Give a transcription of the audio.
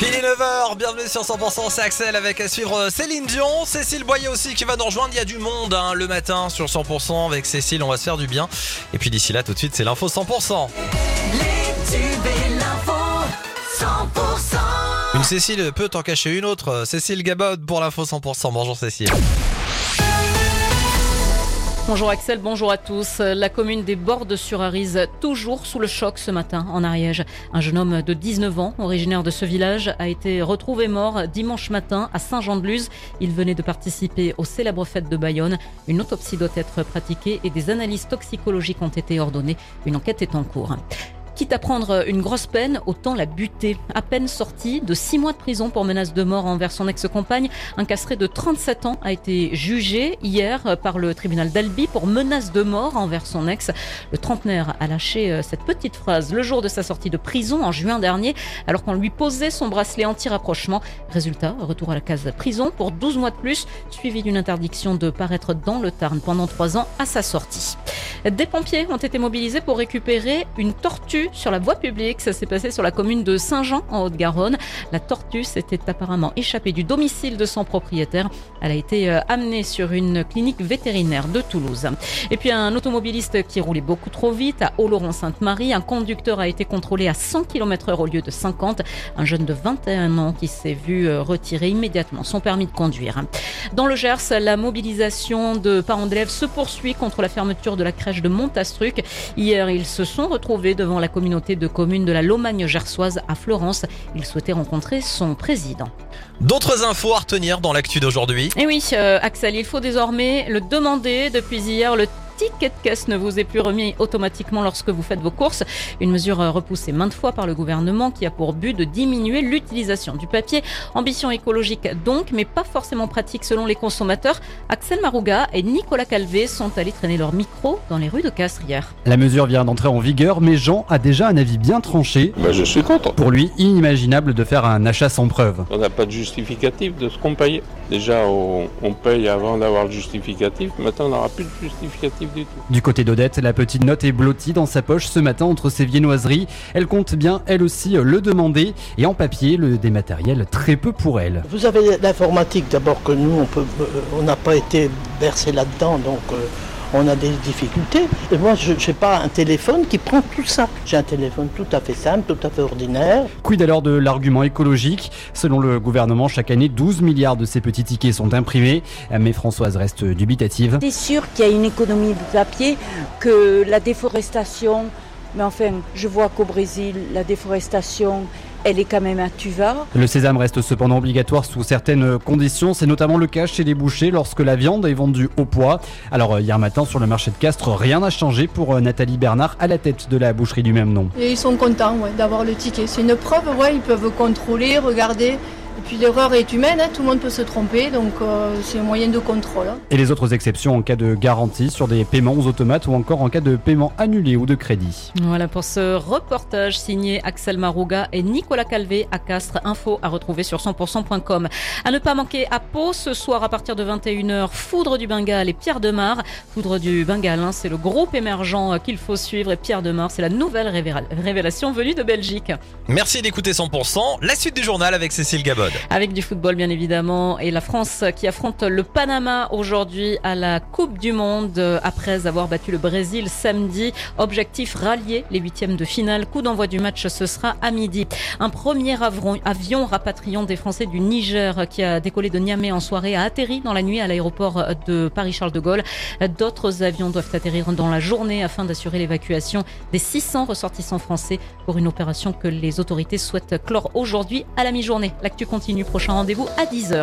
Il est 9h, bienvenue sur 100%, c'est Axel avec à suivre Céline Dion, Cécile Boyer aussi qui va nous rejoindre, il y a du monde hein, le matin sur 100% avec Cécile, on va se faire du bien. Et puis d'ici là tout de suite c'est l'info 100%. Une Cécile peut en cacher une autre, Cécile Gabod pour l'info 100%, bonjour Cécile. Bonjour Axel, bonjour à tous. La commune des Bordes sur Arise, toujours sous le choc ce matin en Ariège. Un jeune homme de 19 ans, originaire de ce village, a été retrouvé mort dimanche matin à Saint-Jean-de-Luz. Il venait de participer aux célèbres fêtes de Bayonne. Une autopsie doit être pratiquée et des analyses toxicologiques ont été ordonnées. Une enquête est en cours. Quitte à prendre une grosse peine, autant la buter. À peine sorti de six mois de prison pour menace de mort envers son ex-compagne, un castré de 37 ans a été jugé hier par le tribunal d'Albi pour menace de mort envers son ex. Le trentenaire a lâché euh, cette petite phrase le jour de sa sortie de prison en juin dernier, alors qu'on lui posait son bracelet anti-rapprochement. Résultat, retour à la case prison pour 12 mois de plus, suivi d'une interdiction de paraître dans le Tarn pendant trois ans à sa sortie. Des pompiers ont été mobilisés pour récupérer une tortue sur la voie publique. Ça s'est passé sur la commune de Saint-Jean en Haute-Garonne. La tortue s'était apparemment échappée du domicile de son propriétaire. Elle a été euh, amenée sur une clinique vétérinaire de Toulouse. Et puis un automobiliste qui roulait beaucoup trop vite à Oloron-Sainte-Marie. Un conducteur a été contrôlé à 100 km h au lieu de 50. Un jeune de 21 ans qui s'est vu euh, retirer immédiatement son permis de conduire. Dans le Gers, la mobilisation de parents d'élèves se poursuit contre la fermeture de la crèche de Montastruc. Hier, ils se sont retrouvés devant la communauté de communes de la Lomagne gersoise à Florence. Ils souhaitaient rencontrer son président. D'autres infos à retenir dans l'actu d'aujourd'hui? Et oui, euh, Axel, il faut désormais le demander. Depuis hier, le ticket de caisse ne vous est plus remis automatiquement lorsque vous faites vos courses. Une mesure repoussée maintes fois par le gouvernement qui a pour but de diminuer l'utilisation du papier. Ambition écologique donc, mais pas forcément pratique selon les consommateurs. Axel Marouga et Nicolas Calvé sont allés traîner leur micro dans les rues de Castres hier. La mesure vient d'entrer en vigueur, mais Jean a déjà un avis bien tranché. Ben, je suis content. Pour lui, inimaginable de faire un achat sans preuve. On n'a pas de justificatif de ce qu'on paye. Déjà, on, on paye avant d'avoir le justificatif. Maintenant, on n'aura plus de justificatif du tout. Du côté d'Odette, la petite note est blottie dans sa poche ce matin entre ses viennoiseries. Elle compte bien, elle aussi, le demander. Et en papier, le dématériel, très peu pour elle. Vous avez l'informatique d'abord que nous, on peut, euh, on n'a pas été versé là-dedans, donc euh, on a des difficultés. Et moi, je n'ai pas un téléphone qui prend tout ça. J'ai un téléphone tout à fait simple, tout à fait ordinaire. Quid alors de l'argument écologique? Selon le gouvernement, chaque année, 12 milliards de ces petits tickets sont imprimés. Mais Françoise reste dubitative. C'est sûr qu'il y a une économie de papier, que la déforestation, mais enfin, je vois qu'au Brésil, la déforestation, elle est quand même à tuva. Le sésame reste cependant obligatoire sous certaines conditions. C'est notamment le cas chez les bouchers lorsque la viande est vendue au poids. Alors hier matin sur le marché de Castres, rien n'a changé pour Nathalie Bernard à la tête de la boucherie du même nom. Et ils sont contents ouais, d'avoir le ticket. C'est une preuve, ouais, ils peuvent contrôler, regarder. Et puis l'erreur est humaine, hein, tout le monde peut se tromper, donc euh, c'est un moyen de contrôle. hein. Et les autres exceptions en cas de garantie sur des paiements aux automates ou encore en cas de paiement annulé ou de crédit. Voilà pour ce reportage signé Axel Marouga et Nicolas Calvé à Castres. Info à retrouver sur 100%.com. À ne pas manquer à Pau ce soir à partir de 21h, Foudre du Bengale et Pierre Demar. Foudre du Bengale, hein, c'est le groupe émergent euh, qu'il faut suivre et Pierre Demar, c'est la nouvelle révéla- révélation venue de Belgique. Merci d'écouter 100%. La suite du journal avec Cécile Avec du football bien évidemment et la France qui affronte le Panama aujourd'hui à la Coupe du Monde euh, après avoir battu le Brésil samedi. Objectif rallier les huitièmes de finale. Coup d'envoi du match ce sera à midi. Un premier avion, avion rapatriant des Français du Niger qui a décollé de Niamey en soirée a atterri dans la nuit à l'aéroport de Paris-Charles de Gaulle. D'autres avions doivent atterrir dans la journée afin d'assurer l'évacuation des 600 ressortissants français pour une opération que les autorités souhaitent clore aujourd'hui à la mi-journée. L'actu continue, prochain rendez-vous à 10h.